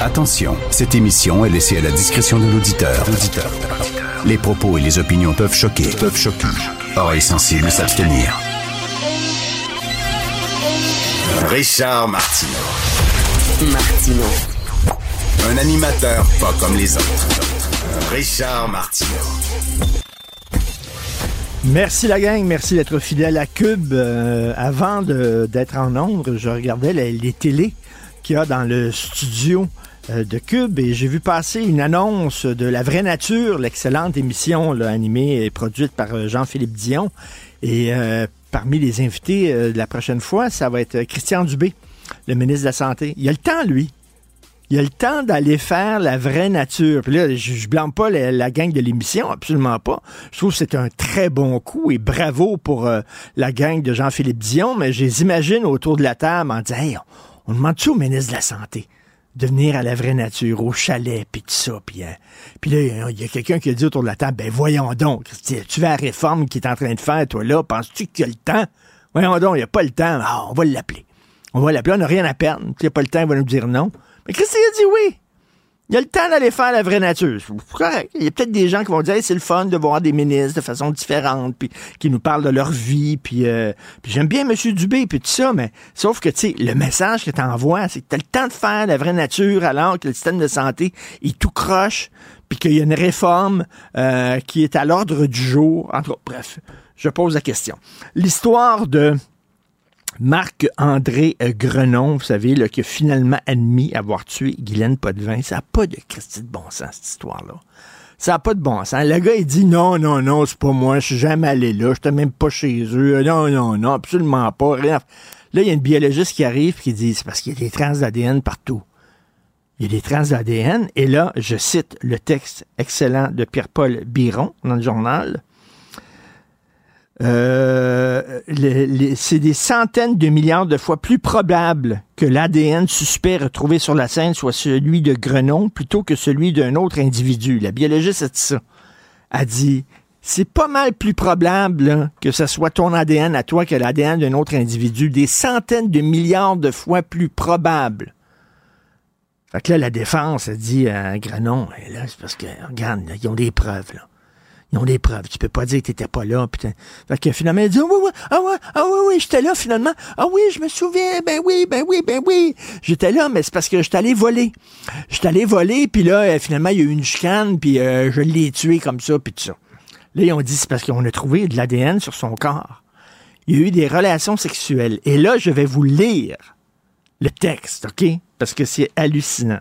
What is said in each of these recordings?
Attention, cette émission est laissée à la discrétion de l'auditeur. Les propos et les opinions peuvent choquer. Peuvent choquer. Oreilles sensibles s'abstenir. Richard Martineau. Martino. Un animateur pas comme les autres. Richard Martineau. Merci la gang, merci d'être fidèle à Cube. Euh, avant de- d'être en ombre, je regardais les, les télés qu'il y a dans le studio euh, de Cube et j'ai vu passer une annonce de La Vraie Nature, l'excellente émission animée et produite par euh, Jean-Philippe Dion. Et euh, parmi les invités de la prochaine fois, ça va être Christian Dubé, le ministre de la Santé. Il a le temps, lui. Il a le temps d'aller faire la vraie nature. Puis là, je, je blâme pas la, gang de l'émission, absolument pas. Je trouve que c'est un très bon coup et bravo pour la gang de Jean-Philippe Dion, mais je les imagine autour de la table en disant Hey, on demande-tu au ministre de la Santé de venir à la vraie nature, au chalet, puis tout ça. Puis, euh, puis là, il y a quelqu'un qui a dit autour de la table, ben voyons donc, tu vas la réforme qu'il est en train de faire, toi là, penses-tu que tu as le temps? Voyons donc, il n'y a pas le temps. Ah, on va l'appeler. On va l'appeler, on n'a rien à perdre. S'il n'y a pas le temps, il va nous dire non. Mais Christy a dit oui. Il y a le temps d'aller faire la vraie nature. Il y a peut-être des gens qui vont dire Hey, c'est le fun de voir des ministres de façon différente, puis qui nous parlent de leur vie, puis, euh, puis j'aime bien M. Dubé, puis tout ça, mais sauf que, tu sais, le message que tu envoies, c'est que tu as le temps de faire la vraie nature alors que le système de santé, il tout croche, puis qu'il y a une réforme euh, qui est à l'ordre du jour. En tout cas, bref, je pose la question. L'histoire de Marc-André euh, Grenon, vous savez, là, qui a finalement admis avoir tué Guylaine Potvin, ça n'a pas de Christy de bon sens, cette histoire-là. Ça n'a pas de bon sens. Le gars, il dit non, non, non, c'est pas moi, je suis jamais allé là, je n'étais même pas chez eux. Non, non, non, absolument pas. Rien. Là, il y a une biologiste qui arrive qui dit c'est parce qu'il y a des traces d'ADN partout. Il y a des traces d'ADN. Et là, je cite le texte excellent de Pierre-Paul Biron dans le journal. Euh, c'est des centaines de milliards de fois plus probable que l'ADN suspect retrouvé sur la scène soit celui de Grenon plutôt que celui d'un autre individu. La biologiste a dit. A dit, c'est pas mal plus probable là, que ce soit ton ADN à toi que l'ADN d'un autre individu. Des centaines de milliards de fois plus probable. Fait que là, la défense a dit à Grenon, Et là, c'est parce que, regarde, ils ont des preuves, là. Ils ont des preuves. Tu peux pas dire que t'étais pas là. Putain. Fait que finalement, il dit, ah oui, oui, ah oui, ah oui, oui, j'étais là finalement. Ah oui, je me souviens. Ben oui, ben oui, ben oui. J'étais là, mais c'est parce que j'étais allé voler. J'étais allé voler, puis là, euh, finalement, il y a eu une chicane, puis euh, je l'ai tué comme ça, puis tout ça. Là, ils ont dit, c'est parce qu'on a trouvé de l'ADN sur son corps. Il y a eu des relations sexuelles. Et là, je vais vous lire le texte, OK? Parce que c'est hallucinant.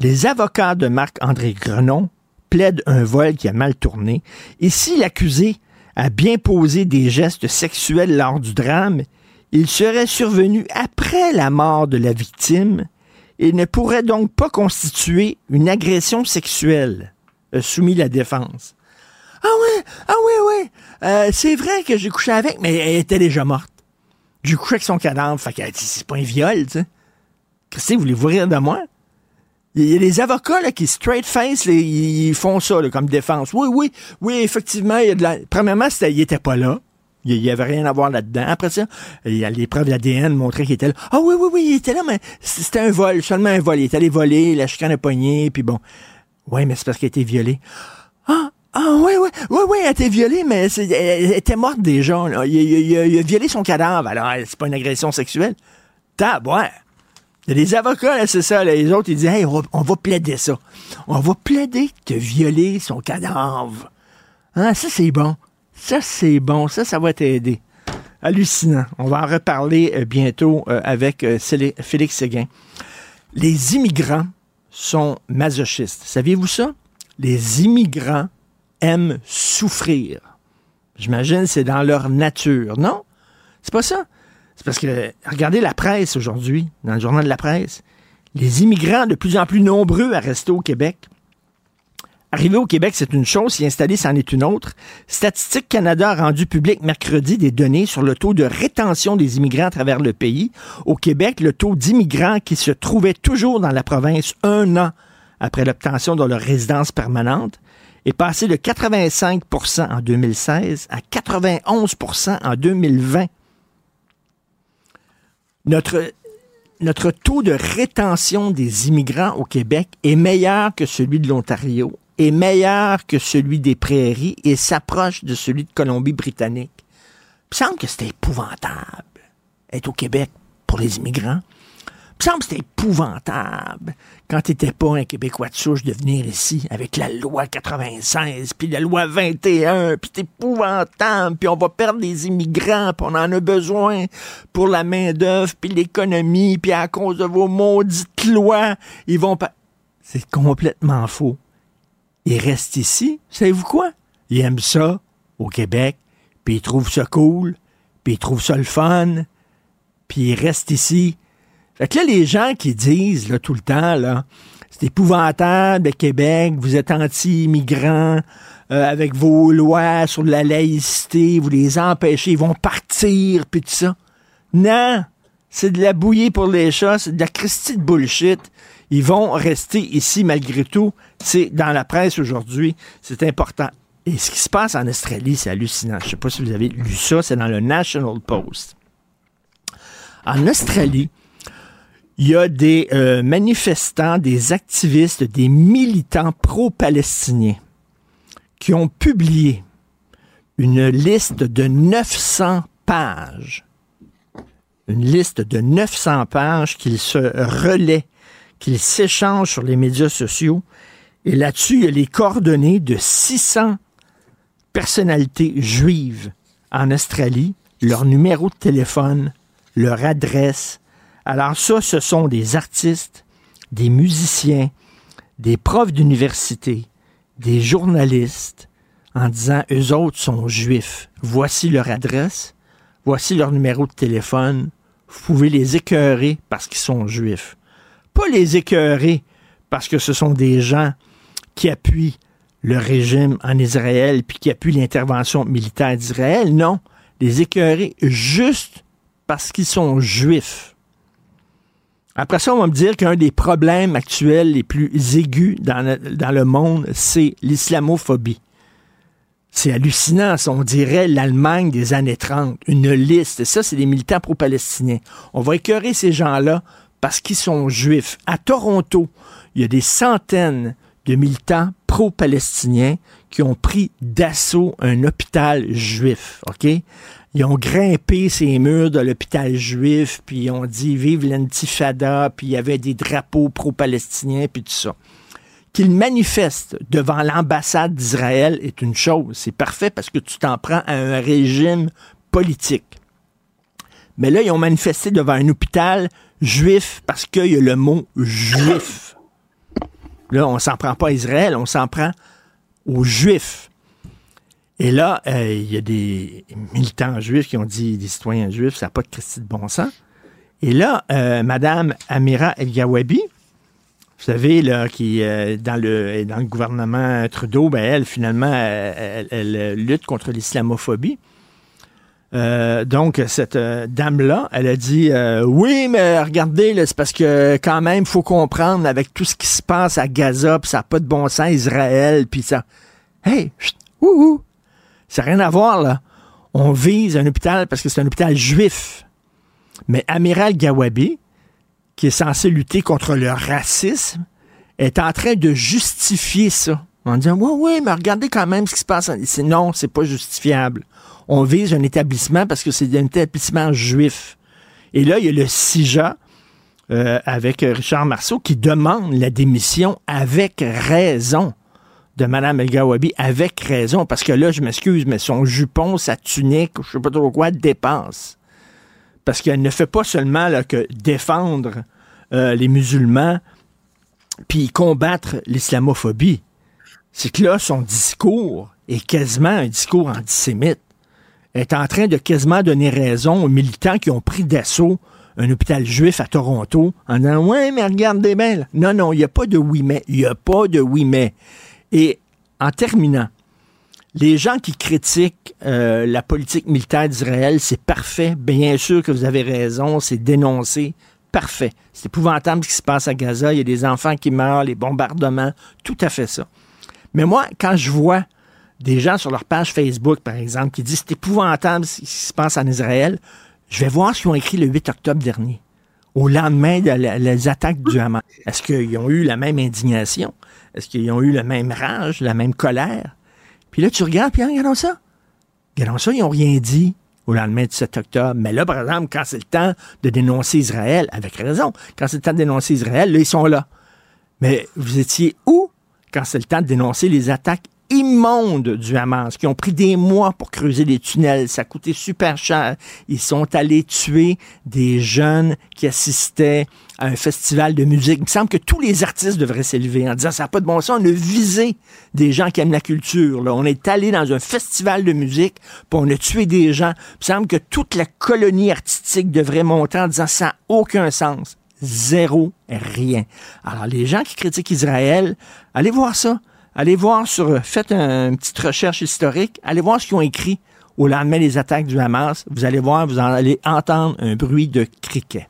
Les avocats de Marc-André Grenon plaident un vol qui a mal tourné. Et si l'accusé a bien posé des gestes sexuels lors du drame, il serait survenu après la mort de la victime et ne pourrait donc pas constituer une agression sexuelle, a soumis la défense. Ah ouais, ah ouais, ouais, euh, c'est vrai que j'ai couché avec, mais elle était déjà morte. J'ai couché avec son cadavre, fait qu'elle dit, c'est pas un viol, tu sais. Christy, voulez-vous rire de moi? Il y a des avocats là, qui straight face, là, ils font ça là, comme défense. Oui, oui, oui, effectivement, il y a de la. Premièrement, il était pas là. Il n'y avait rien à voir là-dedans. Après ça, il y a les preuves d'ADN montraient qu'il était là. Ah oui, oui, oui, il était là, mais c'était un vol, seulement un vol. Il est allé voler, la chicane a pogné, puis bon. Oui, mais c'est parce qu'elle a été violée. Ah, ah oui, oui, oui, oui, elle a été violée, mais elle, était morte déjà. Il, il- il a violé son cadavre, alors c'est pas une agression sexuelle. Tabouin! Il y a des avocats, c'est ça. les autres, ils disent, hey, on va, plaider ça. On va plaider que violé son cadavre. Hein, ça, c'est bon. Ça, c'est bon. Ça, ça va t'aider. Hallucinant. On va en reparler euh, bientôt euh, avec euh, Félix Séguin. Les immigrants sont masochistes. Saviez-vous ça? Les immigrants aiment souffrir. J'imagine c'est dans leur nature. Non? C'est pas ça? C'est parce que, regardez la presse aujourd'hui, dans le journal de la presse, les immigrants de plus en plus nombreux à rester au Québec. Arriver au Québec, c'est une chose, s'y installer, c'en est une autre. Statistique Canada a rendu public mercredi des données sur le taux de rétention des immigrants à travers le pays. Au Québec, le taux d'immigrants qui se trouvaient toujours dans la province un an après l'obtention de leur résidence permanente est passé de 85% en 2016 à 91% en 2020. Notre, taux de rétention des immigrants au Québec est meilleur que celui de l'Ontario, est meilleur que celui des prairies et s'approche de celui de Colombie-Britannique. Il semble que c'était épouvantable être au Québec pour les immigrants. Il semble que c'était épouvantable quand tu n'étais pas un Québécois de souche de venir ici avec la loi 96, puis la loi 21, puis c'est épouvantable, puis on va perdre des immigrants, puis on en a besoin pour la main-d'œuvre, puis l'économie, puis à cause de vos maudites lois, ils vont pas. C'est complètement faux. Ils restent ici, savez-vous quoi? Ils aiment ça au Québec, puis ils trouvent ça cool, puis ils trouvent ça le fun, puis ils restent ici. Fait que là, les gens qui disent tout le temps, là, c'est épouvantable, le Québec, vous êtes anti-immigrants, euh, avec vos lois sur la laïcité, vous les empêchez, ils vont partir, puis tout ça. Non! C'est de la bouillie pour les chats, c'est de la Christie de bullshit. Ils vont rester ici malgré tout. C'est dans la presse aujourd'hui, c'est important. Et ce qui se passe en Australie, c'est hallucinant. Je ne sais pas si vous avez lu ça, c'est dans le National Post. En Australie, il y a des euh, manifestants, des activistes, des militants pro-palestiniens qui ont publié une liste de 900 pages. Une liste de 900 pages qu'ils se relaient, qu'ils s'échangent sur les médias sociaux. Et là-dessus, il y a les coordonnées de 600 personnalités juives en Australie, leur numéro de téléphone, leur adresse. Alors ça, ce sont des artistes, des musiciens, des profs d'université, des journalistes, en disant, eux autres sont juifs. Voici leur adresse, voici leur numéro de téléphone. Vous pouvez les écœurer parce qu'ils sont juifs. Pas les écœurer parce que ce sont des gens qui appuient le régime en Israël puis qui appuient l'intervention militaire d'Israël. Non, les écœurer juste parce qu'ils sont juifs. Après ça, on va me dire qu'un des problèmes actuels les plus aigus dans le, monde, c'est l'islamophobie. C'est hallucinant, ça. on dirait l'Allemagne des années 30, une liste. Ça, c'est des militants pro-palestiniens. On va écœurer ces gens-là parce qu'ils sont juifs. À Toronto, il y a des centaines de militants pro-palestiniens qui ont pris d'assaut un hôpital juif, OK? Ils ont grimpé ces murs de l'hôpital juif, puis ils ont dit vive l'intifada, puis il y avait des drapeaux pro-palestiniens, puis tout ça. Qu'ils manifestent devant l'ambassade d'Israël est une chose. C'est parfait parce que tu t'en prends à un régime politique. Mais là, ils ont manifesté devant un hôpital juif parce qu'il y a le mot juif. Là, on s'en prend pas à Israël, on s'en prend aux Juifs. Et là, euh, il y a des militants juifs qui ont dit, des citoyens juifs, ça n'a pas de Christie de bon sens. Et là, euh, Madame Amira El-Gawabi, vous savez, là, qui euh, dans le dans le gouvernement Trudeau, ben elle, finalement, elle, lutte contre l'islamophobie. Euh, donc, cette euh, dame-là, elle a dit Oui, mais regardez, c'est parce que quand même, faut comprendre avec tout ce qui se passe à Gaza, puis ça n'a pas de bon sens, Israël, puis ça. Hey, chut, ouh, Ça n'a rien à voir, là. On vise un hôpital parce que c'est un hôpital juif. Mais Amiral Gawabi, qui est censé lutter contre le racisme, est en train de justifier ça. En disant, oui, oui, mais regardez quand même ce qui se passe. Non, c'est pas justifiable on vise un établissement parce que c'est un établissement juif. Et là, il y a le CIJA euh, avec Richard Marceau qui demande la démission avec raison de Mme El Gawabi, avec raison, parce que là, je m'excuse, mais son jupon, sa tunique, je sais pas trop quoi, dépasse. Parce qu'elle ne fait pas seulement que défendre euh, les musulmans, puis combattre l'islamophobie. C'est que là, son discours est quasiment un discours antisémite est en train de quasiment donner raison aux militants qui ont pris d'assaut un hôpital juif à Toronto en disant Ouais, mais regardez bien. Non, non, il n'y a pas de oui, mais. Il n'y a pas de oui, mais. Et en terminant, les gens qui critiquent euh, la politique militaire d'Israël, c'est parfait. Bien sûr que vous avez raison, c'est dénoncé. Parfait. C'est épouvantable ce qui se passe à Gaza. Il y a des enfants qui meurent, les bombardements, tout à fait ça. Mais moi, quand je vois des gens sur leur page Facebook, par exemple, qui disent c'est épouvantable ce qui se passe en Israël, je vais voir ce qu'ils ont écrit le 8 octobre dernier. au lendemain des attaques du Hamas? Est-ce qu'ils ont eu la même indignation? Est-ce qu'ils ont eu la même rage, la même colère? Puis là, tu regardes, puis regardons ça? Regardons ça, ils n'ont rien dit au lendemain du 7 octobre. Mais là, par exemple, quand c'est le temps de dénoncer Israël, avec raison, quand c'est le temps de dénoncer Israël, là, ils sont là. Mais vous étiez où quand c'est le temps de dénoncer les attaques immondes du Hamas, qui ont pris des mois pour creuser les tunnels. Ça a coûté super cher. Ils sont allés tuer des jeunes qui assistaient à un festival de musique. Il me semble que tous les artistes devraient s'élever en disant ça n'a pas de bon sens. On a visé des gens qui aiment la culture. On est allé dans un festival de musique, puis on a tué des gens. Il me semble que toute la colonie artistique devrait monter en disant ça n'a aucun sens. Zéro, rien. Alors, les gens qui critiquent Israël, allez voir ça. Allez voir sur, faites une petite recherche historique, allez voir ce qu'ils ont écrit au lendemain des attaques du Hamas. Vous allez voir, vous allez entendre un bruit de criquet.